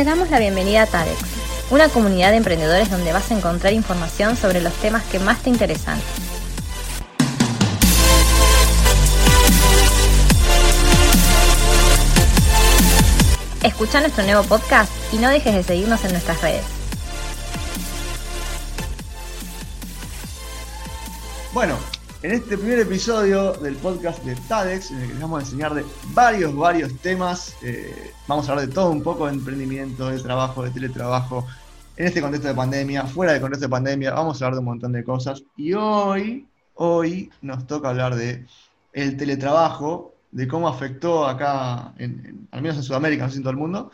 Te damos la bienvenida a TADEX, una comunidad de emprendedores donde vas a encontrar información sobre los temas que más te interesan. Escucha nuestro nuevo podcast y no dejes de seguirnos en nuestras redes. Bueno, en este primer episodio del podcast de TADEX, en el que les vamos a enseñar de varios, varios temas, eh, vamos a hablar de todo un poco de emprendimiento, de trabajo, de teletrabajo, en este contexto de pandemia, fuera del contexto de pandemia, vamos a hablar de un montón de cosas. Y hoy, hoy nos toca hablar de el teletrabajo, de cómo afectó acá, al menos en Sudamérica, no sé en todo el mundo,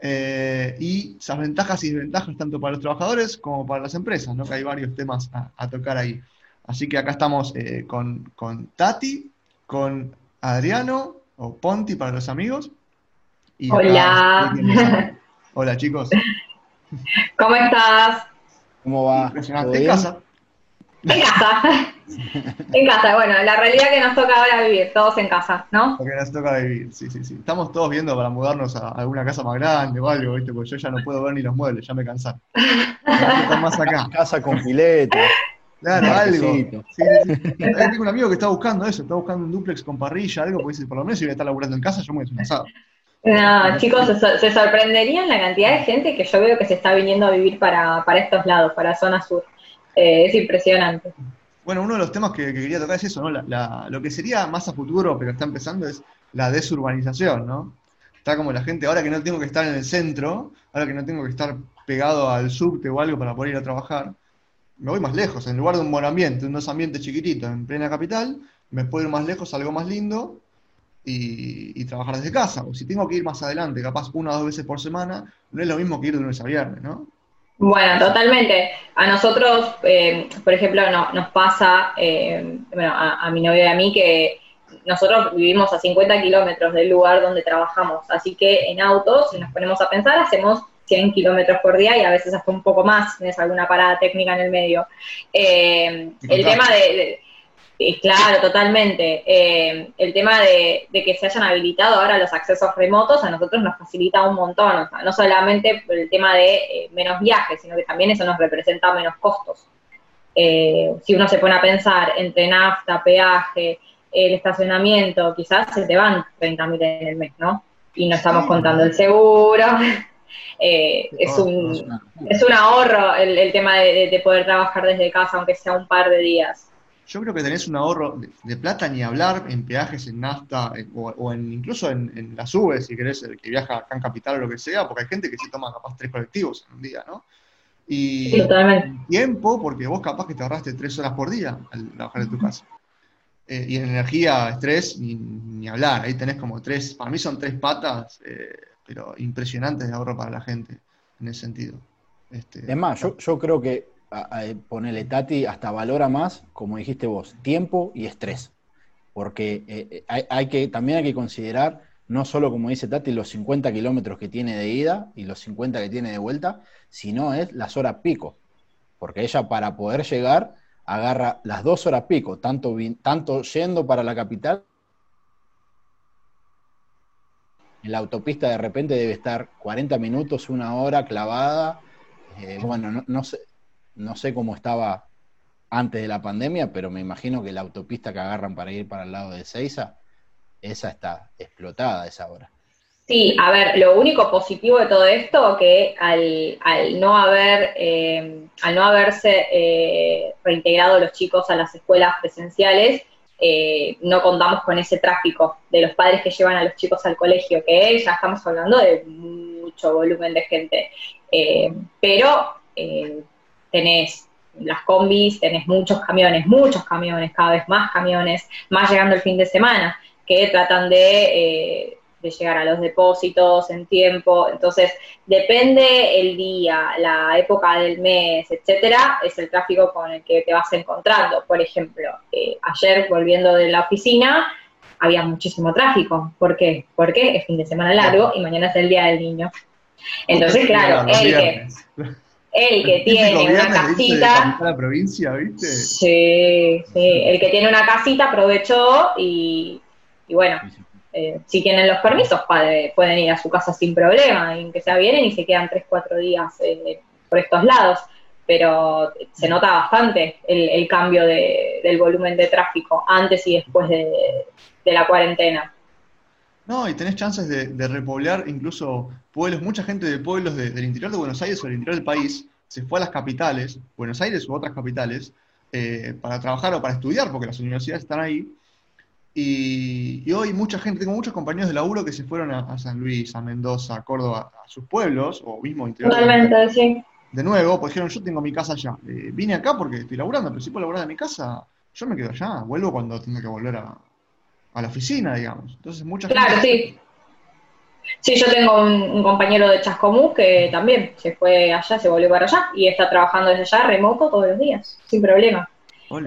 eh, y esas ventajas y desventajas tanto para los trabajadores como para las empresas, ¿no? que hay varios temas a, tocar ahí. Así que acá estamos eh, con, con, Tati, con Adriano, o Ponti para los amigos. Hola. Hola chicos. ¿Cómo estás? ¿Cómo va? Impresionante. ¿En casa? En casa. en casa, bueno, la realidad que nos toca ahora vivir, todos en casa, ¿no? Porque nos toca vivir, sí, sí, sí. Estamos todos viendo para mudarnos a alguna casa más grande o algo, ¿viste? Porque yo ya no puedo ver ni los muebles, ya me cansaron. más acá. Casa con pileta. Claro, algo. Sí, sí, sí. Tengo un amigo que está buscando eso, está buscando un duplex con parrilla, algo, porque dice, por lo menos si voy a estar laburando en casa, yo me voy a hacer un No, chicos, se, sorprenderían la cantidad de gente que yo veo que se está viniendo a vivir para, para estos lados, para zona sur. Eh, es impresionante. Bueno, uno de los temas que, quería tocar es eso, ¿no? lo que sería más a futuro, pero está empezando, es la desurbanización, ¿no? Está como la gente, ahora que no tengo que estar en el centro, ahora que no tengo que estar pegado al subte o algo para poder ir a trabajar, me voy más lejos, en lugar de un buen ambiente, un dos ambientes chiquititos en plena capital, me puedo ir más lejos, algo más lindo, y, trabajar desde casa. O si tengo que ir más adelante, capaz una o dos veces por semana, no es lo mismo que ir de lunes a viernes, ¿no? Bueno, totalmente. A nosotros, eh, por ejemplo, no, nos pasa, eh, a, mi novio y a mí, que nosotros vivimos a 50 kilómetros del lugar donde trabajamos, así que en autos, si nos ponemos a pensar, hacemos 100 kilómetros por día y a veces hasta un poco más, tienes alguna parada técnica en el medio. Eh, el tema de, claro, totalmente. Eh, el tema de, que se hayan habilitado ahora los accesos remotos a nosotros nos facilita un montón, no solamente por el tema de eh, menos viajes, sino que también eso nos representa menos costos. si uno se pone a pensar entre nafta, peaje, el estacionamiento, quizás se te van 30 mil en el mes, ¿no? Y no estamos contando el seguro. Eh, es, un, es un ahorro el, tema de, poder trabajar desde casa, aunque sea un par de días. Yo creo que tenés un ahorro de, plata ni hablar en peajes, en nafta, o, en, incluso en, las UVs, si querés, el que viaja acá en Capital o lo que sea, porque hay gente que se toma capaz tres colectivos en un día, ¿no? Y tiempo, porque vos capaz que te ahorraste tres horas por día al trabajar en tu casa. Eh, y en energía, estrés, ni, hablar. Ahí tenés como tres, para mí son tres patas eh, pero impresionantes de ahorro para la gente en ese sentido. Este, es más, yo, creo que ponerle Tati hasta valora más, como dijiste vos, tiempo y estrés. Porque eh, eh, hay, que, también hay que considerar, no solo como dice Tati, los 50 kilómetros que tiene de ida y los 50 que tiene de vuelta, sino es las horas pico. Porque ella para poder llegar agarra las dos horas pico, tanto, tanto yendo para la capital en la autopista de repente debe estar 40 minutos, una hora clavada. Eh, bueno, no, sé, no sé cómo estaba antes de la pandemia, pero me imagino que la autopista que agarran para ir para el lado de Seiza, esa está explotada esa hora. Sí, a ver, lo único positivo de todo esto que al, al no haber, eh, al no haberse eh, reintegrado los chicos a las escuelas presenciales, eh, no contamos con ese tráfico de los padres que llevan a los chicos al colegio, que ya estamos hablando de mucho volumen de gente. Eh, pero eh, tenés las combis, tenés muchos camiones, muchos camiones, cada vez más camiones, más llegando el fin de semana, que tratan de llegar a los depósitos en tiempo. Entonces, depende el día, la época del mes, etcétera, es el tráfico con el que te vas encontrando. Por ejemplo, eh, ayer volviendo de la oficina había muchísimo tráfico. ¿Por qué? Porque es fin de semana largo y mañana es el día del niño. Entonces, claro, el que, el que tiene una casita. La provincia, ¿viste? Sí, sí. El que tiene una casita aprovechó y, y bueno, eh, si tienen los permisos, pueden ir a su casa sin problema, y que sea vienen y se quedan tres, cuatro días eh, por estos lados. Pero se nota bastante el, cambio del volumen de tráfico antes y después de, la cuarentena. No, y tenés chances de, repoblar incluso pueblos, mucha gente de pueblos del interior de Buenos Aires o del interior del país se fue a las capitales, Buenos Aires u otras capitales, eh, para trabajar o para estudiar, porque las universidades están ahí, y, hoy mucha gente, tengo muchos compañeros de laburo que se fueron a, San Luis, a Mendoza, a Córdoba, a sus pueblos, o mismo interior. Totalmente, sí. De nuevo, pues dijeron, yo tengo mi casa allá. Eh, vine acá porque estoy laburando, pero si puedo laburar de mi casa, yo me quedo allá, vuelvo cuando tenga que volver a, la oficina, digamos. Entonces, mucha Claro, sí. Sí, yo tengo un, compañero de Chascomús que también se fue allá, se volvió para allá y está trabajando desde allá remoto todos los días, sin problema.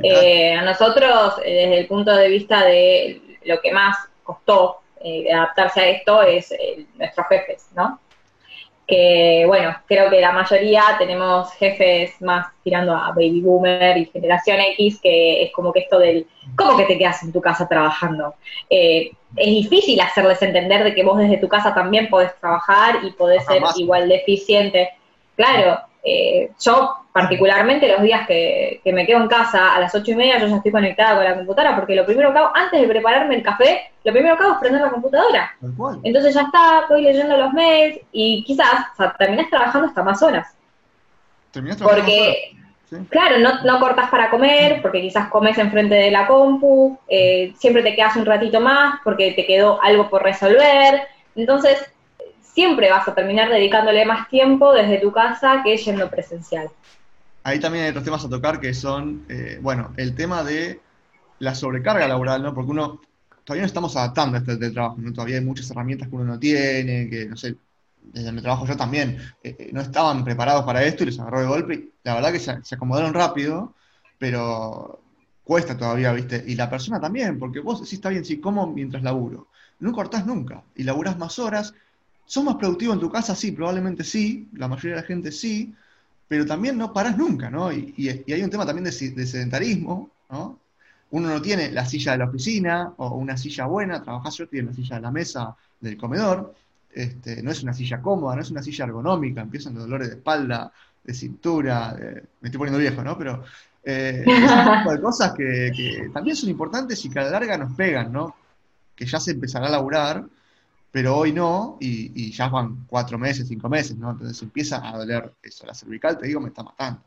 Eh, a nosotros, eh, desde el punto de vista de lo que más costó eh, adaptarse a esto, es nuestros jefes, ¿no? Que, bueno, creo que la mayoría tenemos jefes más tirando a baby boomer y generación X, que es como que esto del, ¿cómo que te quedas en tu casa trabajando? es difícil hacerles entender de que vos desde tu casa también podés trabajar y podés ser igual de eficiente. Claro, eh, yo, particularmente, los días que, me quedo en casa a las ocho y media, yo ya estoy conectada con la computadora, porque lo primero que hago, antes de prepararme el café, lo primero que hago es prender la computadora. Entonces ya está, voy leyendo los mails y quizás o terminás trabajando hasta más horas. porque, claro, no, no cortas para comer, porque quizás comes enfrente de la compu, eh, siempre te quedas un ratito más porque te quedó algo por resolver. Entonces, siempre vas a terminar dedicándole más tiempo desde tu casa que yendo presencial. Ahí también hay otros temas a tocar que son, eh, bueno, el tema de la sobrecarga laboral, ¿no? Porque uno, todavía no estamos adaptando a este trabajo, ¿no? Todavía hay muchas herramientas que uno no tiene, que, no sé, desde mi trabajo yo también, eh, eh, no estaban preparados para esto y les agarró de golpe. Y la verdad que se, acomodaron rápido, pero cuesta todavía, ¿viste? Y la persona también, porque vos decís, está bien, sí, como mientras laburo. No cortás nunca y laburás más horas ¿Sos más productivo en tu casa? Sí, probablemente sí, la mayoría de la gente sí, pero también no parás nunca, ¿no? Y, hay un tema también de, sedentarismo, ¿no? Uno no tiene la silla de la oficina o una silla buena, trabajás yo, tiene la silla de la mesa del comedor, este, no es una silla cómoda, no es una silla ergonómica, empiezan los dolores de espalda, de cintura, me estoy poniendo viejo, ¿no? Pero eh, tipo de cosas que, que, también son importantes y que a la larga nos pegan, ¿no? Que ya se empezará a laburar pero hoy no, y, ya van cuatro meses, cinco meses, ¿no? Entonces empieza a doler eso. La cervical, te digo, me está matando.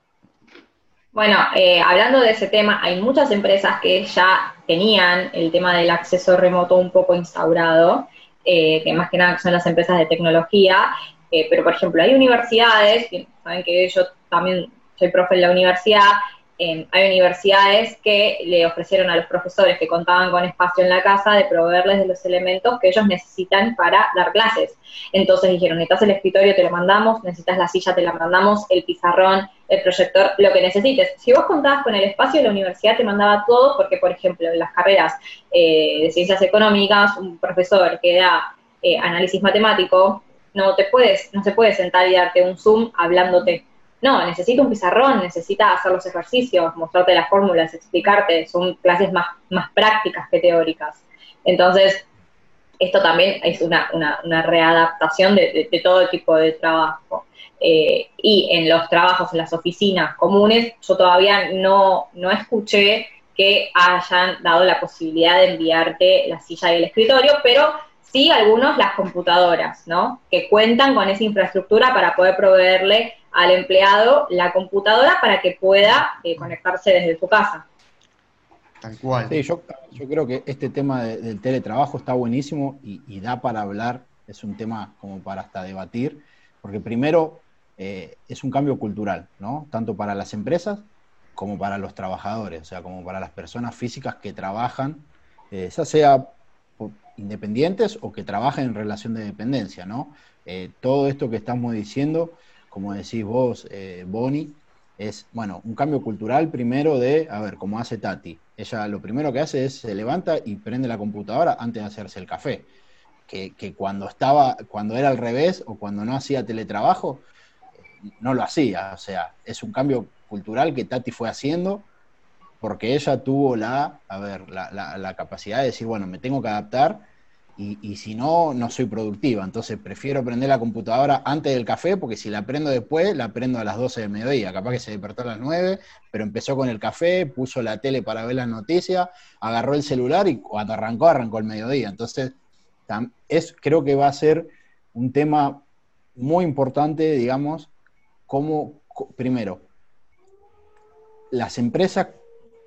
Bueno, eh, hablando de ese tema, hay muchas empresas que ya tenían el tema del acceso remoto un poco instaurado, eh, que más que nada son las empresas de tecnología, eh, pero por ejemplo hay universidades, saben que yo también soy profe en la universidad, hay universidades que le ofrecieron a los profesores que contaban con espacio en la casa de proveerles de los elementos que ellos necesitan para dar clases. Entonces dijeron, necesitas el escritorio, te lo mandamos, necesitas la silla, te la mandamos, el pizarrón, el proyector, lo que necesites. Si vos contabas con el espacio, la universidad te mandaba todo, porque por ejemplo, en las carreras eh, de ciencias económicas, un profesor que da eh, análisis matemático, no te puedes, no se puede sentar y darte un Zoom hablándote no, necesita un pizarrón, necesita hacer los ejercicios, mostrarte las fórmulas, explicarte, son clases más, más prácticas que teóricas. Entonces, esto también es una, readaptación de, todo tipo de trabajo. Eh, y en los trabajos, en las oficinas comunes, yo todavía no, no escuché que hayan dado la posibilidad de enviarte la silla y el escritorio, pero sí algunos las computadoras, ¿no? Que cuentan con esa infraestructura para poder proveerle al empleado la computadora para que pueda eh, conectarse desde su casa. Tal cual. Sí, yo, creo que este tema del teletrabajo está buenísimo y, da para hablar, es un tema como para hasta debatir, porque primero eh, es un cambio cultural, ¿no? Tanto para las empresas como para los trabajadores, o sea, como para las personas físicas que trabajan, eh, ya sea independientes o que trabajen en relación de dependencia, ¿no? todo esto que estamos diciendo como decís vos, eh, Bonnie, es, bueno, un cambio cultural primero de, a ver, como hace Tati. Ella lo primero que hace es se levanta y prende la computadora antes de hacerse el café. Que, cuando estaba, cuando era al revés o cuando no hacía teletrabajo, no lo hacía. O sea, es un cambio cultural que Tati fue haciendo porque ella tuvo la, a ver, la, la capacidad de decir, bueno, me tengo que adaptar y, si no, no soy productiva. Entonces prefiero prender la computadora antes del café, porque si la prendo después, la prendo a las 12 del mediodía. Capaz que se despertó a las 9, pero empezó con el café, puso la tele para ver las noticias, agarró el celular y cuando arrancó, arrancó el mediodía. Entonces, es, creo que va a ser un tema muy importante, digamos, como, primero, las empresas,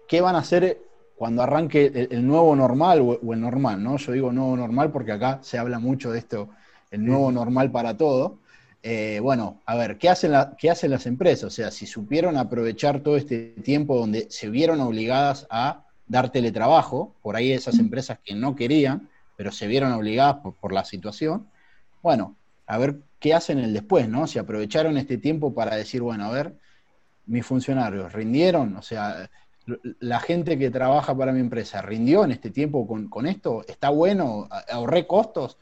¿qué van a hacer cuando arranque el, nuevo normal o, el normal, ¿no? Yo digo nuevo normal porque acá se habla mucho de esto, el nuevo normal para todo. Eh, bueno, a ver, ¿qué hacen, ¿qué hacen las empresas? O sea, si supieron aprovechar todo este tiempo donde se vieron obligadas a dar teletrabajo, por ahí esas empresas que no querían, pero se vieron obligadas por, por la situación, bueno, a ver qué hacen el después, ¿no? Si aprovecharon este tiempo para decir, bueno, a ver, mis funcionarios rindieron, o sea, la gente que trabaja para mi empresa rindió en este tiempo con, esto, está bueno, ahorré costos,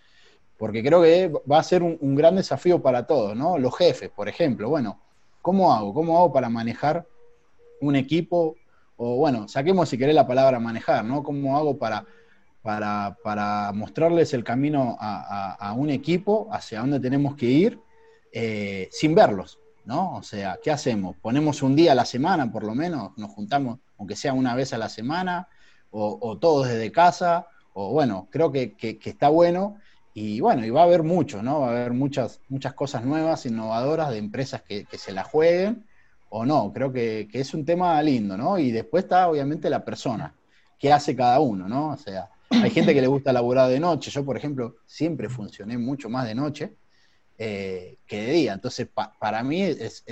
porque creo que va a ser un, gran desafío para todos, ¿no? Los jefes, por ejemplo, bueno, ¿cómo hago? ¿Cómo hago para manejar un equipo? O bueno, saquemos si querés la palabra manejar, ¿no? ¿Cómo hago para, para, mostrarles el camino a, un equipo hacia dónde tenemos que ir eh, sin verlos? ¿no? O sea, ¿qué hacemos? ¿Ponemos un día a la semana por lo menos? ¿Nos juntamos aunque sea una vez a la semana, o, todos desde casa, o bueno, creo que, está bueno. Y bueno, y va a haber mucho, ¿no? Va a haber muchas, muchas cosas nuevas, innovadoras, de empresas que, se la jueguen, o no, creo que, es un tema lindo, ¿no? Y después está obviamente la persona, qué hace cada uno, ¿no? O sea, hay gente que le gusta laburar de noche, yo por ejemplo siempre funcioné mucho más de noche eh, que de día, entonces para mí es,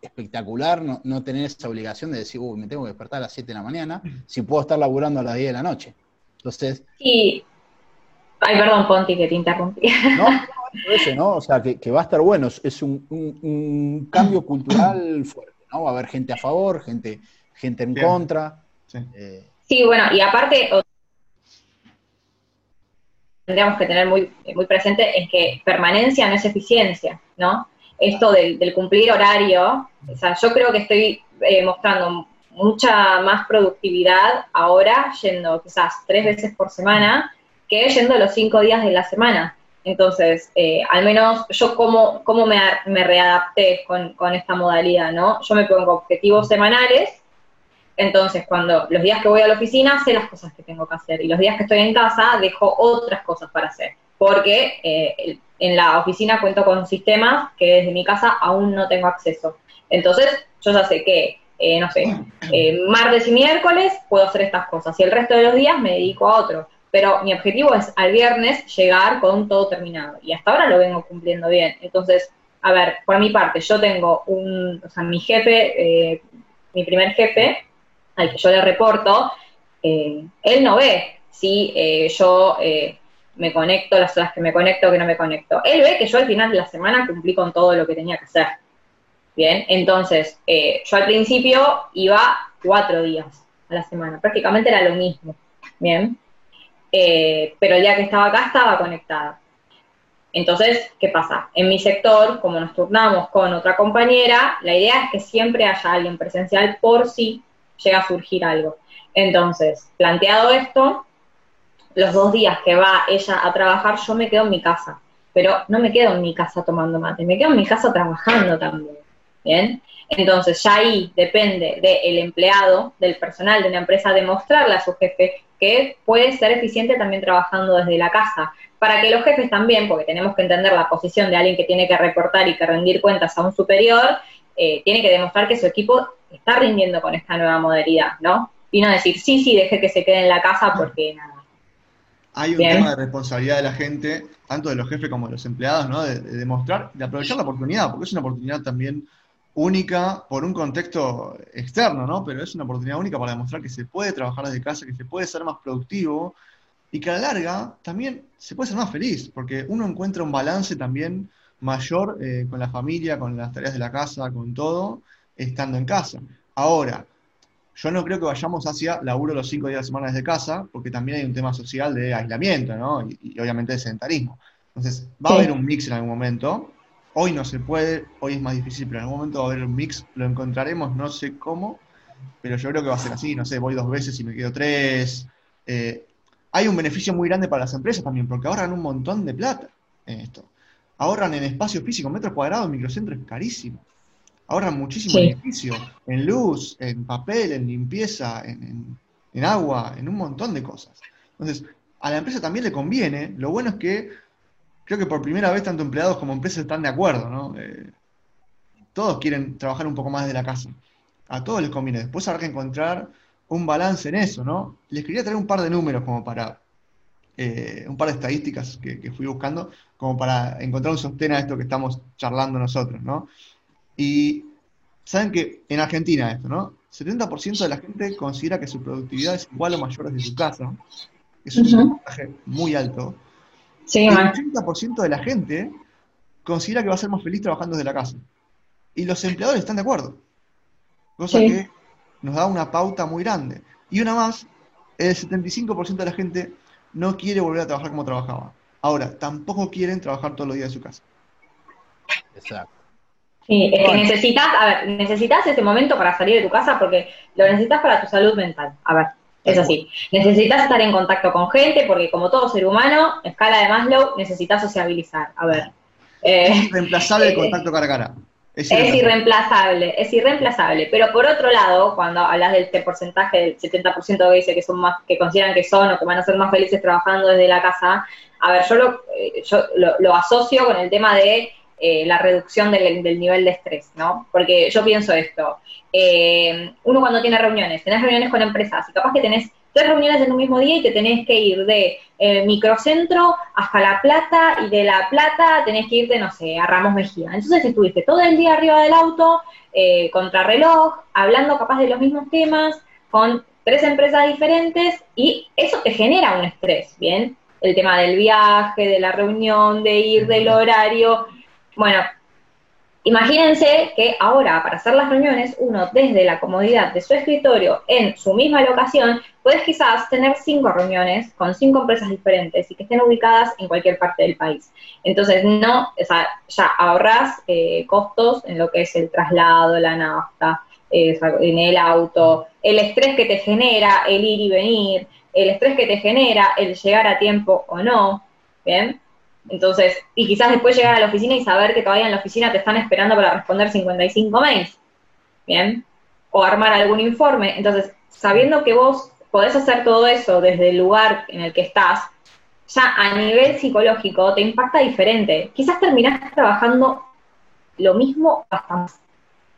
espectacular no, tener esa obligación de decir, uy, me tengo que despertar a las 7 de la mañana, si puedo estar laburando a las 10 de la noche. Entonces... Sí. Ay, perdón, Ponti, que te interrumpí. No, no, ¿no? O sea, que, va a estar bueno, es un, cambio cultural fuerte, ¿no? Va a haber gente a favor, gente, gente en contra. Eh, sí. bueno, y aparte, tendríamos que tener muy, muy presente es que permanencia no es eficiencia, ¿no? Esto del, cumplir horario, o sea, yo creo que estoy eh, mostrando mucha más productividad ahora yendo quizás tres veces por semana que yendo los cinco días de la semana. Entonces, eh, al menos yo cómo, cómo me, me readapté con, con, esta modalidad, ¿no? Yo me pongo objetivos semanales, entonces cuando los días que voy a la oficina sé las cosas que tengo que hacer y los días que estoy en casa dejo otras cosas para hacer, porque eh, en la oficina cuento con sistemas que desde mi casa aún no tengo acceso. Entonces, yo ya sé que, eh, no sé, eh, martes y miércoles puedo hacer estas cosas y el resto de los días me dedico a otro. Pero mi objetivo es al viernes llegar con todo terminado y hasta ahora lo vengo cumpliendo bien. Entonces, a ver, por mi parte, yo tengo un, o sea, mi jefe, eh, mi primer jefe, al que yo le reporto, él no ve si yo me conecto, las horas que me conecto, que no me conecto. Él ve que yo al final de la semana cumplí con todo lo que tenía que hacer. Bien, entonces, eh, yo al principio iba cuatro días a la semana, prácticamente era lo mismo. Bien, eh, pero el día que estaba acá estaba conectada. Entonces, ¿qué pasa? En mi sector, como nos turnamos con otra compañera, la idea es que siempre haya alguien presencial por si llega a surgir algo. Entonces, planteado esto, los dos días que va ella a trabajar, yo me quedo en mi casa. Pero no me quedo en mi casa tomando mate, me quedo en mi casa trabajando también. ¿Bien? Entonces ya ahí depende del empleado, del personal de una empresa, demostrarle a su jefe que puede ser eficiente también trabajando desde la casa. Para que los jefes también, porque tenemos que entender la posición de alguien que tiene que reportar y que rendir cuentas a un superior, eh, tiene que demostrar que su equipo está rindiendo con esta nueva modalidad, ¿no? Y no decir, sí, sí, deje que se quede en la casa porque nada hay un tema de responsabilidad de la gente, tanto de los jefes como de los empleados, ¿no? De, demostrar, de aprovechar la oportunidad, porque es una oportunidad también única por un contexto externo, ¿no? Pero es una oportunidad única para demostrar que se puede trabajar desde casa, que se puede ser más productivo y que a la larga también se puede ser más feliz, porque uno encuentra un balance también mayor eh, con la familia, con las tareas de la casa, con todo, estando en casa. Ahora, yo no creo que vayamos hacia laburo los cinco días de la semana desde casa, porque también hay un tema social de aislamiento, ¿no? Y, obviamente de sedentarismo. Entonces, va a haber un mix en algún momento. Hoy no se puede, hoy es más difícil, pero en algún momento va a haber un mix, lo encontraremos, no sé cómo, pero yo creo que va a ser así, no sé, voy dos veces y me quedo tres. Eh, hay un beneficio muy grande para las empresas también, porque ahorran un montón de plata en esto. Ahorran en espacio físico, metros cuadrados, en microcentro es carísimo. Ahorran muchísimo beneficio en luz, en papel, en limpieza, en, agua, en un montón de cosas. Entonces, a la empresa también le conviene. Lo bueno es que creo que por primera vez tanto empleados como empresas están de acuerdo, ¿no? Eh, todos quieren trabajar un poco más de la casa. A todos les conviene. Después habrá que encontrar un balance en eso, ¿no? Les quería traer un par de números como para, eh, un par de estadísticas que, fui buscando, como para encontrar un sostén a esto que estamos charlando nosotros, ¿no? Y saben que en Argentina esto, ¿no? 70% de la gente considera que su productividad es igual o mayor desde su casa. Eso es un porcentaje muy alto. Sí, el 80% de la gente considera que va a ser más feliz trabajando desde la casa. Y los empleadores están de acuerdo. Cosa que nos da una pauta muy grande. Y una más, el 75% de la gente no quiere volver a trabajar como trabajaba. Ahora, tampoco quieren trabajar todos los días de su casa. Exacto. Sí, es que necesitas, a ver, necesitas ese momento para salir de tu casa porque lo necesitas para tu salud mental. A ver, es así. Necesitas estar en contacto con gente porque como todo ser humano, escala de Maslow, necesitas sociabilizar. A ver. es reemplazable el contacto cara a cara. Es irreemplazable. es irreemplazable, Pero por otro lado, cuando hablas del este porcentaje del 70% que dice que son más, que consideran que son o que van a ser más felices trabajando desde la casa, a ver, yo lo, eh, yo lo, asocio con el tema de eh, la reducción del, nivel de estrés, ¿no? Porque yo pienso esto, eh, uno cuando tiene reuniones, tenés reuniones con empresas y capaz que tenés tres reuniones en un mismo día y te tenés que ir de eh, microcentro hasta La Plata y de La Plata tenés que irte, no sé, a Ramos Mejía. Entonces estuviste todo el día arriba del auto, contrarreloj, hablando capaz de los mismos temas, con tres empresas diferentes y eso te genera un estrés, ¿bien? El tema del viaje, de la reunión, de ir, del horario. Bueno, Imagínense que ahora, para hacer las reuniones, uno desde la comodidad de su escritorio en su misma locación, puedes quizás tener cinco reuniones con cinco empresas diferentes y que estén ubicadas en cualquier parte del país. Entonces, no, o sea, ya ahorras eh, costos en lo que es el traslado, la nafta, eh, en el auto, el estrés que te genera el ir y venir, el estrés que te genera el llegar a tiempo o no, ¿bien? Entonces, y quizás después llegar a la oficina y saber que todavía en la oficina te están esperando para responder 55 mails. Bien. O armar algún informe. Entonces, sabiendo que vos podés hacer todo eso desde el lugar en el que estás, ya a nivel psicológico te impacta diferente. Quizás terminás trabajando lo mismo hasta más,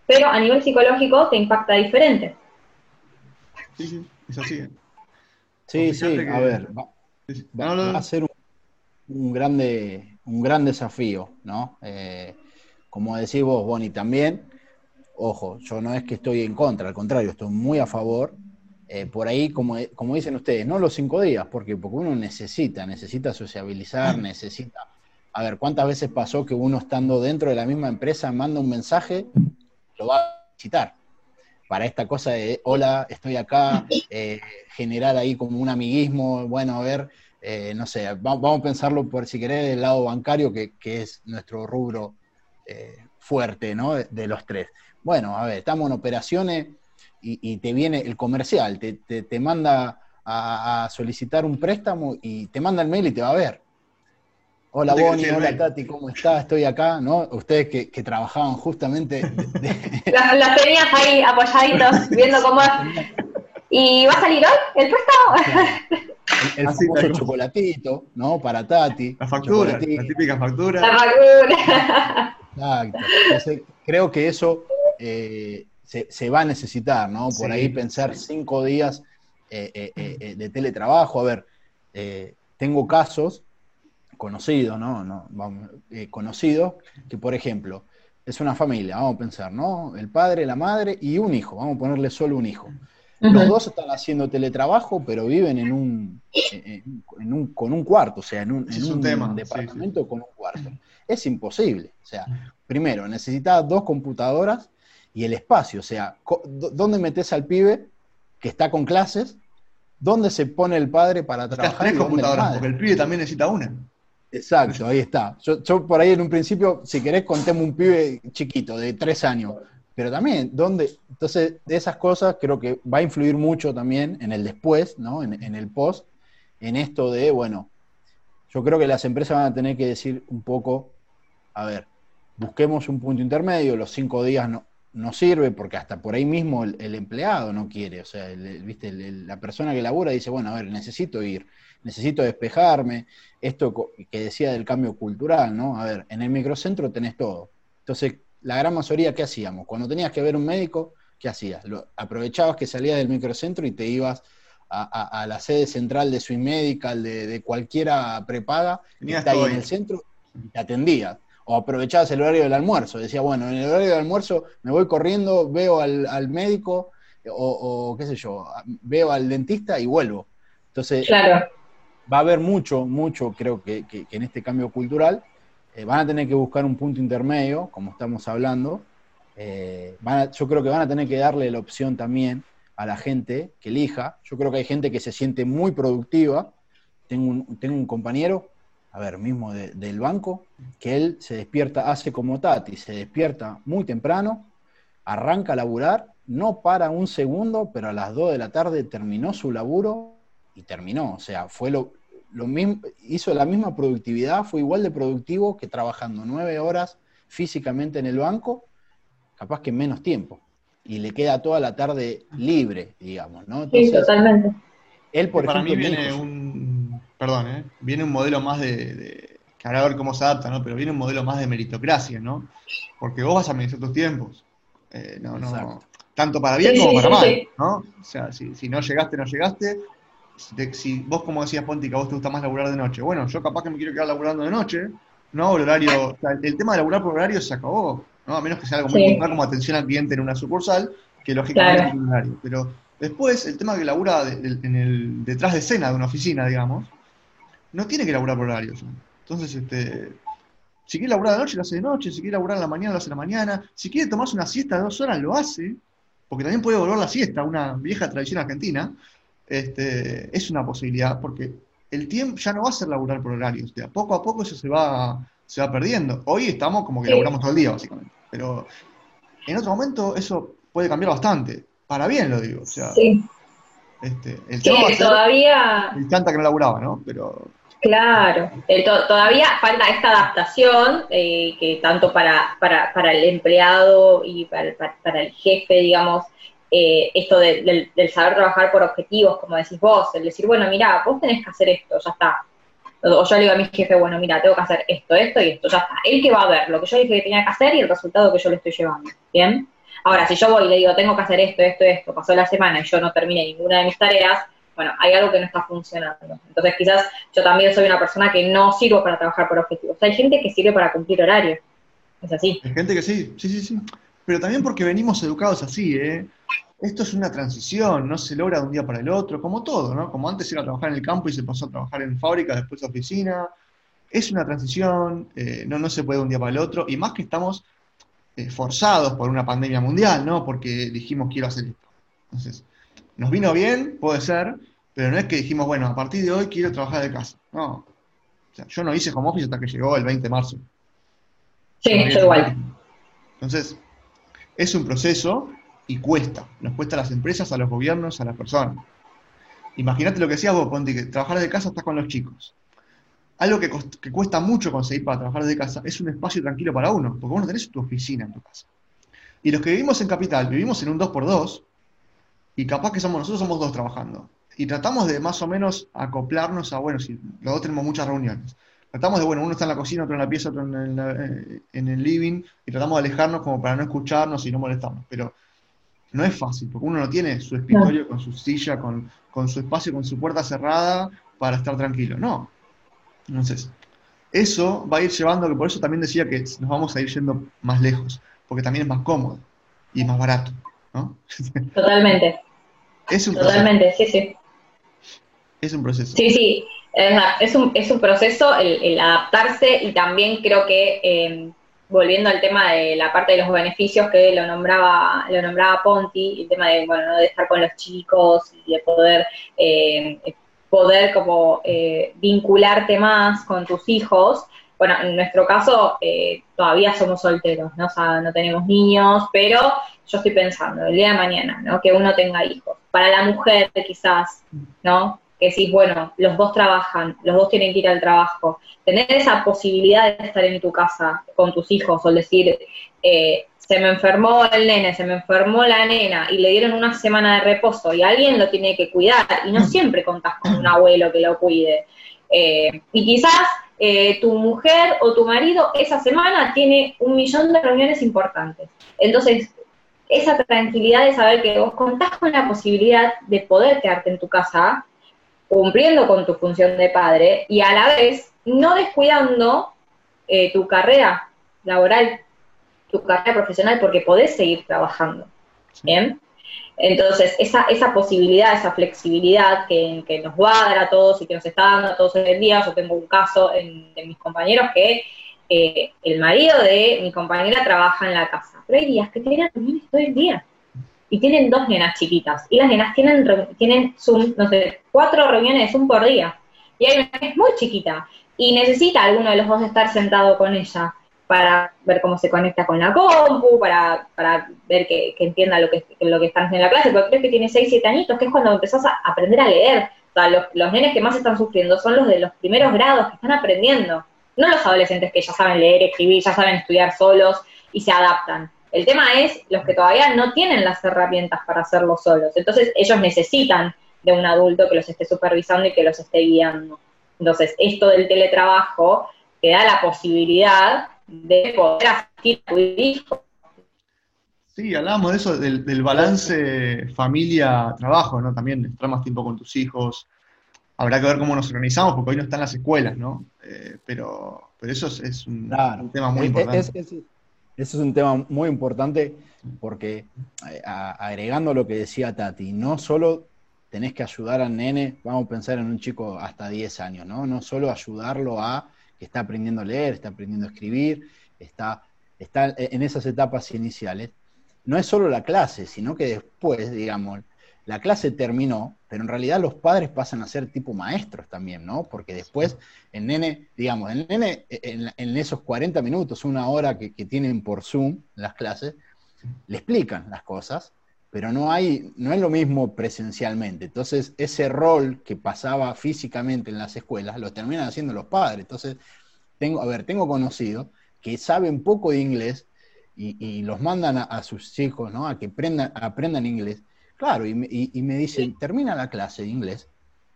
pero a nivel psicológico te impacta diferente. Sí, sí, es así. ¿eh? Sí, sí, a ver, va, a ser un un, grande, un gran desafío, ¿no? Eh, como decís vos, Bonnie, también, ojo, yo no es que estoy en contra, al contrario, estoy muy a favor. Eh, por ahí, como, como dicen ustedes, no los cinco días, porque, porque uno necesita, necesita sociabilizar, necesita... A ver, ¿cuántas veces pasó que uno estando dentro de la misma empresa manda un mensaje, lo va a visitar? Para esta cosa de, hola, estoy acá, eh, generar ahí como un amiguismo, bueno, a ver, eh, no sé, vamos a pensarlo por si querés del lado bancario, que, es nuestro rubro eh, fuerte, ¿no? De, los tres. Bueno, a ver, estamos en operaciones y, te viene el comercial, te, manda a, solicitar un préstamo y te manda el mail y te va a ver. Hola Bonnie, hola Tati, ¿cómo estás? Estoy acá, ¿no? Ustedes que, trabajaban justamente... Las, tenías ahí apoyaditos, viendo cómo... ¿Y va a salir hoy el préstamo? El, el chocolatito, ¿no? Para Tati. La factura, la típica factura. La factura. Exacto. Entonces, creo que eso eh, se, va a necesitar, ¿no? Por ahí pensar cinco días eh, eh, de teletrabajo. A ver, tengo casos conocidos, ¿no? no vamos, conocidos, que por ejemplo, es una familia, vamos a pensar, ¿no? El padre, la madre y un hijo, vamos a ponerle solo un hijo. Los dos están haciendo teletrabajo, pero viven en un, en un con un cuarto, o sea, en un, departamento con un cuarto. Es imposible. O sea, primero, necesitas dos computadoras y el espacio. O sea, ¿dónde metes al pibe que está con clases? ¿Dónde se pone el padre para trabajar? Tres computadoras, porque el pibe también necesita una. Exacto, ahí está. Yo, yo, por ahí en un principio, si querés, contemos un pibe chiquito, de tres años pero también, ¿dónde? Entonces, de esas cosas creo que va a influir mucho también en el después, ¿no? En, el post, en esto de, bueno, yo creo que las empresas van a tener que decir un poco, a ver, busquemos un punto intermedio, los cinco días no, no sirve porque hasta por ahí mismo el, empleado no quiere, o sea, ¿viste? la persona que labura dice, bueno, a ver, necesito ir, necesito despejarme, esto que decía del cambio cultural, ¿no? A ver, en el microcentro tenés todo. Entonces, la gran mayoría, ¿qué hacíamos? Cuando tenías que ver un médico, ¿qué hacías? Lo, aprovechabas que salías del microcentro y te ibas a, la sede central de Swing Medical, de, de cualquiera prepaga, que está ahí en el centro, y te atendías o aprovechabas el horario del almuerzo. Decía, bueno, en el horario del almuerzo me voy corriendo, veo al, médico o, qué sé yo, veo al dentista y vuelvo. Entonces, claro. va a haber mucho, mucho, creo que, en este cambio cultural eh, van a tener que buscar un punto intermedio, como estamos hablando. Eh, yo creo que van a tener que darle la opción también a la gente que elija. Yo creo que hay gente que se siente muy productiva. Tengo un, tengo un compañero a ver, mismo del banco, que él se despierta, hace como Tati, se despierta muy temprano, arranca a laburar, no para un segundo, pero a las 2 de la tarde terminó su laburo y terminó. O sea, fue lo, lo mismo, hizo la misma productividad, fue igual de productivo que trabajando nueve horas físicamente en el banco, capaz que en menos tiempo. Y le queda toda la tarde libre, digamos, ¿no? sí, totalmente. Él, por ejemplo, mí viene un perdón, ¿eh? viene un modelo más de, que ahora a ver cómo se adapta, ¿no? Pero viene un modelo más de meritocracia, ¿no? Porque vos vas a administrar tus tiempos. Eh, no, no, tanto para bien como para mal, ¿no? O sea, si, no llegaste, no llegaste. Si, vos, como decías, Ponti, que a vos te gusta más laburar de noche, bueno, yo capaz que me quiero quedar laburando de noche, no el horario, o sea, el tema de laburar por horario se acabó, ¿no? A menos que sea algo muy importante como atención al cliente en una sucursal, que lógicamente es un horario. Pero después, el tema que labura en el, detrás de escena de una oficina, digamos, no tiene que laburar por horarios. Entonces, este, si quiere laburar de noche, lo hace de noche, si quiere laburar en la mañana, lo hace en la mañana, si quiere tomarse una siesta de dos horas, lo hace, porque también puede volver la siesta, una vieja tradición argentina, este, es una posibilidad, porque el tiempo ya no va a ser laburar por horarios, de a poco a poco eso se va, se va perdiendo. Hoy estamos como que laburamos todo el día, básicamente, pero en otro momento eso puede cambiar bastante, para bien lo digo, o sea, este, el sí, todavía... Me encanta que no laburaba, ¿no? Pero Claro, todavía falta esta adaptación eh, que tanto para, para, para, el empleado y para, para el jefe, digamos, eh, esto del, saber trabajar por objetivos, como decís vos, el decir, bueno, mira, vos tenés que hacer esto, ya está. O yo le digo a mi jefe, bueno, mira, tengo que hacer esto, esto y esto, ya está. Él que va a ver lo que yo dije que tenía que hacer y el resultado que yo le estoy llevando, ¿bien? Ahora, si yo voy y le digo, tengo que hacer esto, esto, esto, pasó la semana y yo no terminé ninguna de mis tareas, bueno, hay algo que no está funcionando. Entonces quizás yo también soy una persona que no sirvo para trabajar por objetivos. hay gente que sirve para cumplir horario. Es así. Hay gente que sí, sí, sí, sí. Pero también porque venimos educados así, ¿eh? Esto es una transición, no se logra de un día para el otro, como todo, ¿no? Como antes era trabajar en el campo y se pasó a trabajar en fábrica, después a oficina. Es una transición, eh, no, no se puede de un día para el otro, y más que estamos eh, forzados por una pandemia mundial, ¿no? Porque dijimos quiero hacer esto. Entonces, nos vino bien, puede ser, pero no es que dijimos, bueno, a partir de hoy quiero trabajar de casa. No. O sea, yo no hice home office hasta que llegó el 20 de marzo. Sí, yo igual. Entonces, es un proceso y cuesta. Nos cuesta a las empresas, a los gobiernos, a las personas. Imagínate lo que decías vos, que trabajar de casa está con los chicos. Algo que, que, cuesta mucho conseguir para trabajar de casa es un espacio tranquilo para uno, porque vos no tenés tu oficina en tu casa. Y los que vivimos en Capital, vivimos en un 2x2, y capaz que somos nosotros somos dos trabajando y tratamos de más o menos acoplarnos a, bueno, si los dos tenemos muchas reuniones. Tratamos de, bueno, uno está en la cocina, otro en la pieza, otro en, eh, el living, y tratamos de alejarnos como para no escucharnos y no molestarnos. Pero no es fácil, porque uno no tiene su escritorio con su silla, con, con su espacio, con su puerta cerrada para estar tranquilo. No. Entonces, eso va a ir llevando, que por eso también decía que nos vamos a ir yendo más lejos, porque también es más cómodo y más barato. ¿no? Totalmente. Es un Totalmente, sí, sí. Es un proceso. Sí, sí, es un, es un proceso el, adaptarse y también creo que, em, volviendo al tema de la parte de los beneficios que lo nombraba, lo nombraba Ponti, el tema de, bueno, de estar con los chicos y de poder, em, poder como eh, vincularte más con tus hijos, bueno, en nuestro caso eh, todavía somos solteros, ¿no? O sea, no tenemos niños, pero yo estoy pensando, el día de mañana, ¿no? Que uno tenga hijos. Para la mujer quizás, ¿no? Que decís, bueno, los dos trabajan, los dos tienen que ir al trabajo, tener esa posibilidad de estar en tu casa con tus hijos, o decir, eh, se me enfermó el nene, se me enfermó la nena y le dieron una semana de reposo y alguien lo tiene que cuidar y no siempre contás con un abuelo que lo cuide. Eh, y quizás eh, tu mujer o tu marido esa semana tiene un millón de reuniones importantes. Entonces, esa tranquilidad de saber que vos contás con la posibilidad de poder quedarte en tu casa, cumpliendo con tu función de padre y a la vez no descuidando eh, tu carrera laboral, tu carrera profesional, porque podés seguir trabajando. ¿Bien? Entonces, esa, esa posibilidad, esa flexibilidad que, nos va a dar a todos y que nos está dando a todos en el día, yo tengo un caso de mis compañeros que eh, el marido de mi compañera trabaja en la casa, pero hay días que tienen reuniones todo el día y tienen dos nenas chiquitas y las nenas tienen, tienen cuatro reuniones de Zoom por día y hay una que es muy chiquita y necesita alguno de los dos estar sentado con ella para ver cómo se conecta con la compu, para, para ver que, entienda lo que, lo que están haciendo en la clase, porque creo que tiene 6, 7 añitos, que es cuando empezás a aprender a leer. O sea, los, los nenes que más están sufriendo son los de los primeros grados que están aprendiendo, no los adolescentes que ya saben leer, escribir, ya saben estudiar solos y se adaptan. El tema es los que todavía no tienen las herramientas para hacerlo solos. Entonces ellos necesitan de un adulto que los esté supervisando y que los esté guiando. Entonces, esto del teletrabajo te da la posibilidad de poder asistir a tu hijo. Sí, hablábamos de eso, del, balance familia-trabajo, ¿no? También estar más tiempo con tus hijos. Habrá que ver cómo nos organizamos, porque hoy no están las escuelas, ¿no? Eh, pero, pero eso es, un, tema muy importante. Eso es un tema muy importante porque, eh, agregando lo que decía Tati, no solo tenés que ayudar al nene, vamos a pensar en un chico hasta 10 años, ¿no? No solo ayudarlo a que está aprendiendo a leer, está aprendiendo a escribir, está, está en esas etapas iniciales, no es solo la clase, sino que después, digamos, la clase terminó, pero en realidad los padres pasan a ser tipo maestros también, ¿no? Porque después el nene, digamos, el nene en, esos 40 minutos, una hora que, tienen por Zoom las clases, le explican las cosas, pero no hay, no es lo mismo presencialmente. Entonces, ese rol que pasaba físicamente en las escuelas, lo terminan haciendo los padres. Entonces, tengo, a ver, tengo conocidos que saben poco de inglés y, los mandan a, sus hijos, ¿no? A que aprendan, aprendan inglés. Claro, y, y, me dicen, termina la clase de inglés,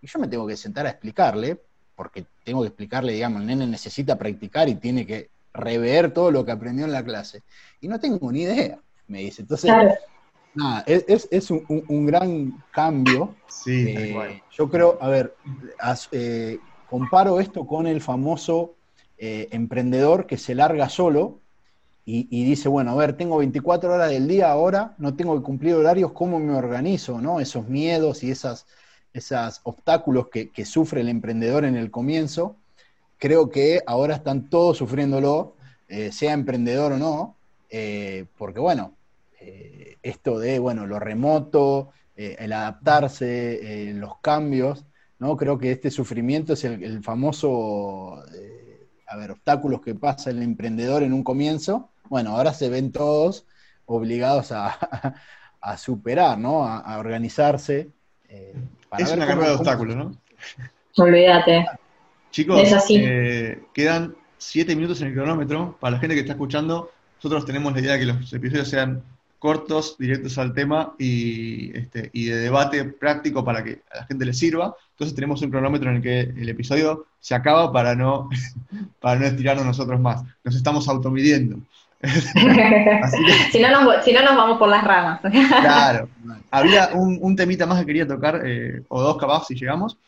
y yo me tengo que sentar a explicarle, porque tengo que explicarle, digamos, el nene necesita practicar y tiene que rever todo lo que aprendió en la clase. Y no tengo ni idea, me dice. Entonces, Nada, es, un, gran cambio. Sí, eh, Yo creo, a ver, eh, comparo esto con el famoso eh, emprendedor que se larga solo y, dice, bueno, a ver, tengo 24 horas del día ahora, no tengo que cumplir horarios, ¿cómo me organizo? ¿no? Esos miedos y esas, esos obstáculos que, sufre el emprendedor en el comienzo, creo que ahora están todos sufriéndolo, sea emprendedor o no, porque bueno, eh, esto de, bueno, lo remoto, eh, el adaptarse, eh, los cambios, ¿no? Creo que este sufrimiento es el, famoso, a ver, obstáculos que pasa el emprendedor en un comienzo. Bueno, ahora se ven todos obligados a, superar, ¿no? A, organizarse. es una carrera de obstáculos, ¿no? Olvídate. Chicos, quedan siete minutos en el cronómetro. Para la gente que está escuchando, nosotros tenemos la idea de que los episodios sean cortos, directos al tema y, este, y de debate práctico para que a la gente le sirva. Entonces tenemos un cronómetro en el que el episodio se acaba para no, para no estirarnos nosotros más. Nos estamos automidiendo. si, no nos, vamos por las ramas. claro. Había un, temita más que quería tocar, eh, o dos capaz si llegamos,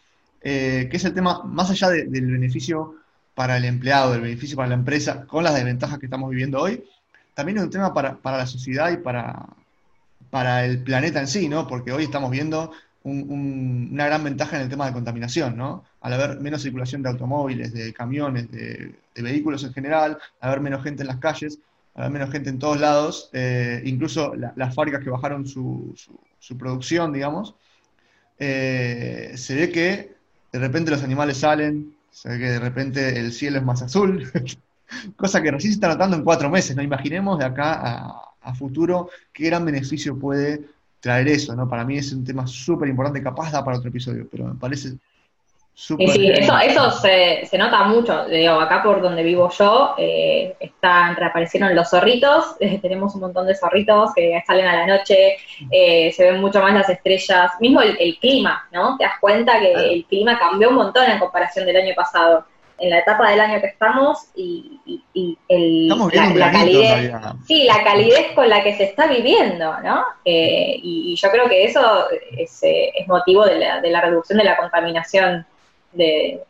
eh, que es el tema, más allá del beneficio para el empleado, del beneficio para la empresa, con las desventajas que estamos viviendo hoy, también es un tema para, la sociedad y para, para el planeta en sí, ¿no? Porque hoy estamos viendo una gran ventaja en el tema de contaminación, ¿no? Al haber menos circulación de automóviles, de camiones, de, vehículos en general, al haber menos gente en las calles, haber menos gente en todos lados, eh, incluso las fábricas que bajaron su, su, producción, digamos, eh, se ve que de repente los animales salen, se ve que de repente el cielo es más azul, cosa que recién se está notando en cuatro meses, ¿no? Imaginemos de acá a, futuro qué gran beneficio puede traer eso, ¿no? Para mí es un tema súper importante, capaz da para otro episodio, pero me parece Sí, sí, eso, eso se, se, nota mucho. Digo, acá por donde vivo yo, eh, están, reaparecieron los zorritos. tenemos un montón de zorritos que salen a la noche. Eh, se ven mucho más las estrellas. Mismo el, clima, ¿no? Te das cuenta que el clima cambió un montón en comparación del año pasado. En la etapa del año que estamos y, el, la, calidez. Sí, la calidez con la que se está viviendo, ¿no? Eh, y, yo creo que eso es, es motivo de la, de la reducción de la contaminación de,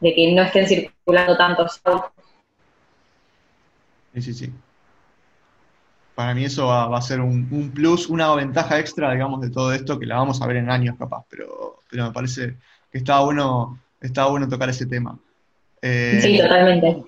que no estén circulando tantos autos. Sí, sí, sí. Para mí eso va, a ser un, plus, una ventaja extra, digamos, de todo esto, que la vamos a ver en años capaz, pero, pero me parece que estaba bueno, estaba bueno tocar ese tema. Eh, sí, totalmente.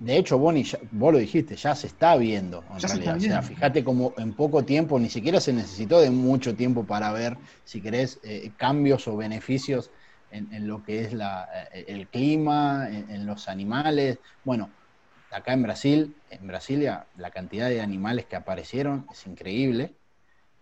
De hecho, Bonnie, vos lo dijiste, ya se está viendo en realidad. O sea, fíjate como en poco tiempo, ni siquiera se necesitó de mucho tiempo para ver, si querés, eh, cambios o beneficios en, lo que es la, eh, el clima, en, los animales. Bueno, acá en Brasil, en Brasilia, la cantidad de animales que aparecieron es increíble,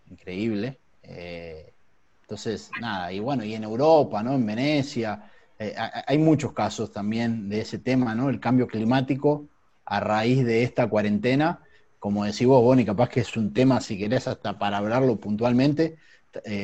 increíble. Eh, entonces, nada, y bueno, y en Europa, ¿no? En Venecia, eh, hay muchos casos también de ese tema, ¿no? El cambio climático a raíz de esta cuarentena. Como decís vos, Bonnie, capaz que es un tema, si querés, hasta para hablarlo puntualmente,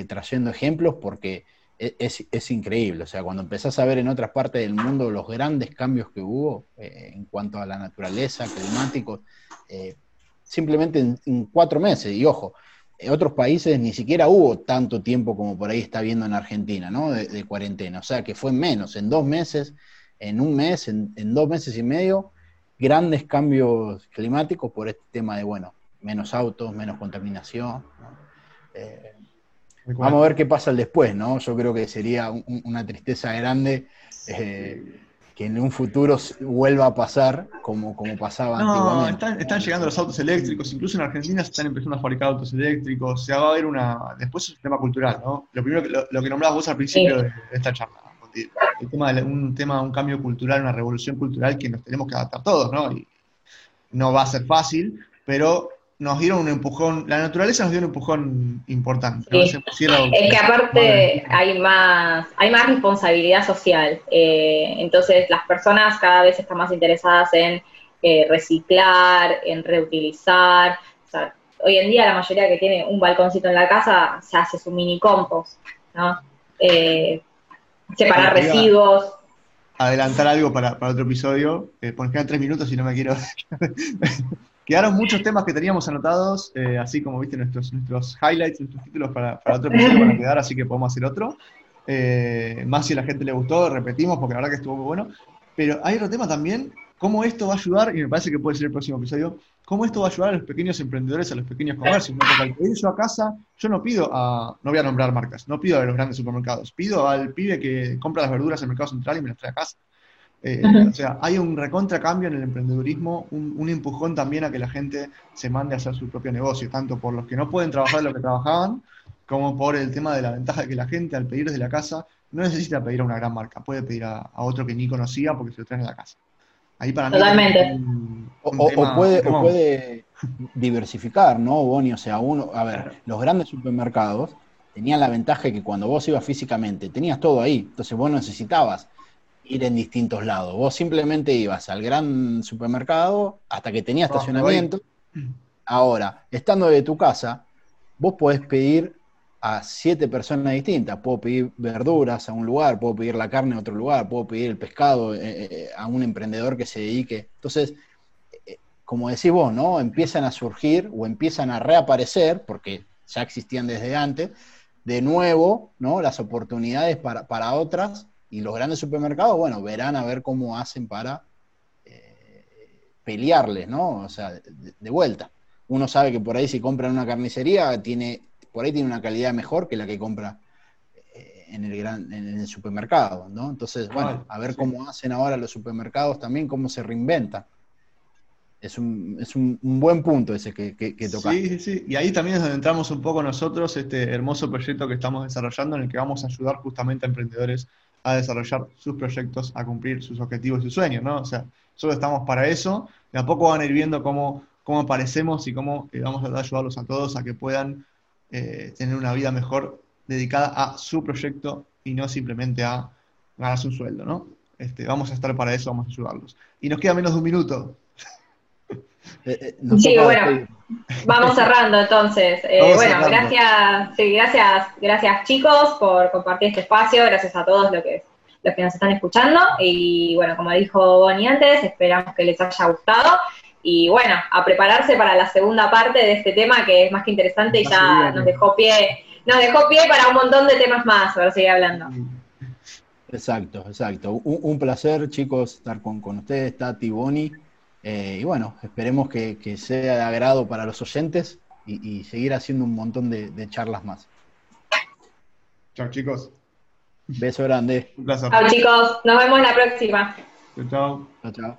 trayendo ejemplos, porque e, es, increíble. O sea, cuando empezás a ver en otras partes del mundo los grandes cambios que hubo eh, en cuanto a la naturaleza, climáticos, eh, simplemente en, cuatro meses, y ojo, en otros países ni siquiera hubo tanto tiempo como por ahí está viendo en Argentina, ¿no? De, cuarentena. O sea, que fue menos, en dos meses, en un mes, en, dos meses y medio, grandes cambios climáticos por este tema de, bueno, menos autos, menos contaminación. Eh, Vamos a ver qué pasa el después, ¿no? Yo creo que sería una tristeza grande eh, que en un futuro vuelva a pasar como, como pasaba no, antiguamente. Están, están llegando los autos eléctricos, incluso en Argentina se están empezando a fabricar autos eléctricos, se va a ver una... Después es un tema cultural, ¿no? Lo primero que, lo, que nombrabas vos al principio de, esta charla, el tema de un tema, un cambio cultural, una revolución cultural que nos tenemos que adaptar todos, ¿no? Y no va a ser fácil, pero nos dieron un empujón, la naturaleza nos dio un empujón importante. Es que aparte hay más, hay más responsabilidad social, eh, entonces las personas cada vez están más interesadas en eh, reciclar, en reutilizar. hoy en día la mayoría que tiene un balconcito en la casa se hace su mini compost, ¿no? Eh, separar residuos. Adelantar algo para, otro episodio, porque quedan tres minutos y no me quiero Quedaron muchos temas que teníamos anotados, eh, así como viste nuestros, nuestros highlights, nuestros títulos para, otro episodio van a quedar, así que podemos hacer otro. Eh, más si a la gente le gustó, repetimos, porque la verdad que estuvo muy bueno. Pero hay otro tema también, cómo esto va a ayudar, y me parece que puede ser el próximo episodio, cómo esto va a ayudar a los pequeños emprendedores, a los pequeños comercios. Porque al pedir yo a casa, yo no pido a, no voy a nombrar marcas, no pido a los grandes supermercados, pido al pibe que compra las verduras en el mercado central y me las trae a casa. Eh, o sea, hay un recontra cambio en el emprendedurismo, un, empujón también a que la gente se mande a hacer su propio negocio, tanto por los que no pueden trabajar lo que trabajaban, como por el tema de la ventaja de que la gente al pedir desde la casa no necesita pedir a una gran marca, puede pedir a, otro que ni conocía porque se lo traen a la casa. Ahí para Totalmente. o, puede, diversificar, ¿no, Bonnie? O sea, uno, a ver, los grandes supermercados tenían la ventaja de que cuando vos ibas físicamente tenías todo ahí, entonces vos necesitabas ir en distintos lados. Vos simplemente ibas al gran supermercado hasta que tenía estacionamiento. Ahora, estando de tu casa, vos podés pedir a siete personas distintas. Puedo pedir verduras a un lugar, puedo pedir la carne a otro lugar, puedo pedir el pescado eh, eh, a un emprendedor que se dedique. Entonces, eh, como decís vos, ¿no? Empiezan a surgir o empiezan a reaparecer, porque ya existían desde antes, de nuevo, ¿no? Las oportunidades para, para otras y los grandes supermercados, bueno, verán a ver cómo hacen para eh, pelearles, ¿no? O sea, de, vuelta. Uno sabe que por ahí si compra en una carnicería, tiene, por ahí tiene una calidad mejor que la que compra eh, en el, gran, en el supermercado, ¿no? Entonces, bueno, a ver cómo hacen ahora los supermercados también, cómo se reinventan. Es un, es un, buen punto ese que, que, que Sí, sí, sí. Y ahí también es donde entramos un poco nosotros, este hermoso proyecto que estamos desarrollando, en el que vamos a ayudar justamente a emprendedores a desarrollar sus proyectos, a cumplir sus objetivos y sus sueños, ¿no? O sea, solo estamos para eso. De a poco van a ir viendo cómo, cómo aparecemos y cómo eh, vamos a ayudarlos a todos a que puedan eh, tener una vida mejor dedicada a su proyecto y no simplemente a ganarse un sueldo, ¿no? Este, vamos a estar para eso, vamos a ayudarlos. Y nos queda menos de un minuto. Eh, eh, Sí, bueno. Vamos cerrando entonces. Eh, Vamos bueno, cerrando. gracias, sí, gracias, gracias chicos por compartir este espacio, gracias a todos los que, los que nos están escuchando. Y bueno, como dijo Bonnie antes, esperamos que les haya gustado. Y bueno, a prepararse para la segunda parte de este tema que es más que interesante y ya nos dejó pie, nos dejó pie para un montón de temas más, para seguir hablando. Exacto, exacto. Un, un placer, chicos, estar con, con ustedes, Tati, Boni. Eh, y bueno, esperemos que, que sea de agrado para los oyentes y, y seguir haciendo un montón de, de charlas más. Chao, chicos. Beso grande. Un placer. Chao chicos, nos vemos la próxima. Chao, chao. Chao, chao.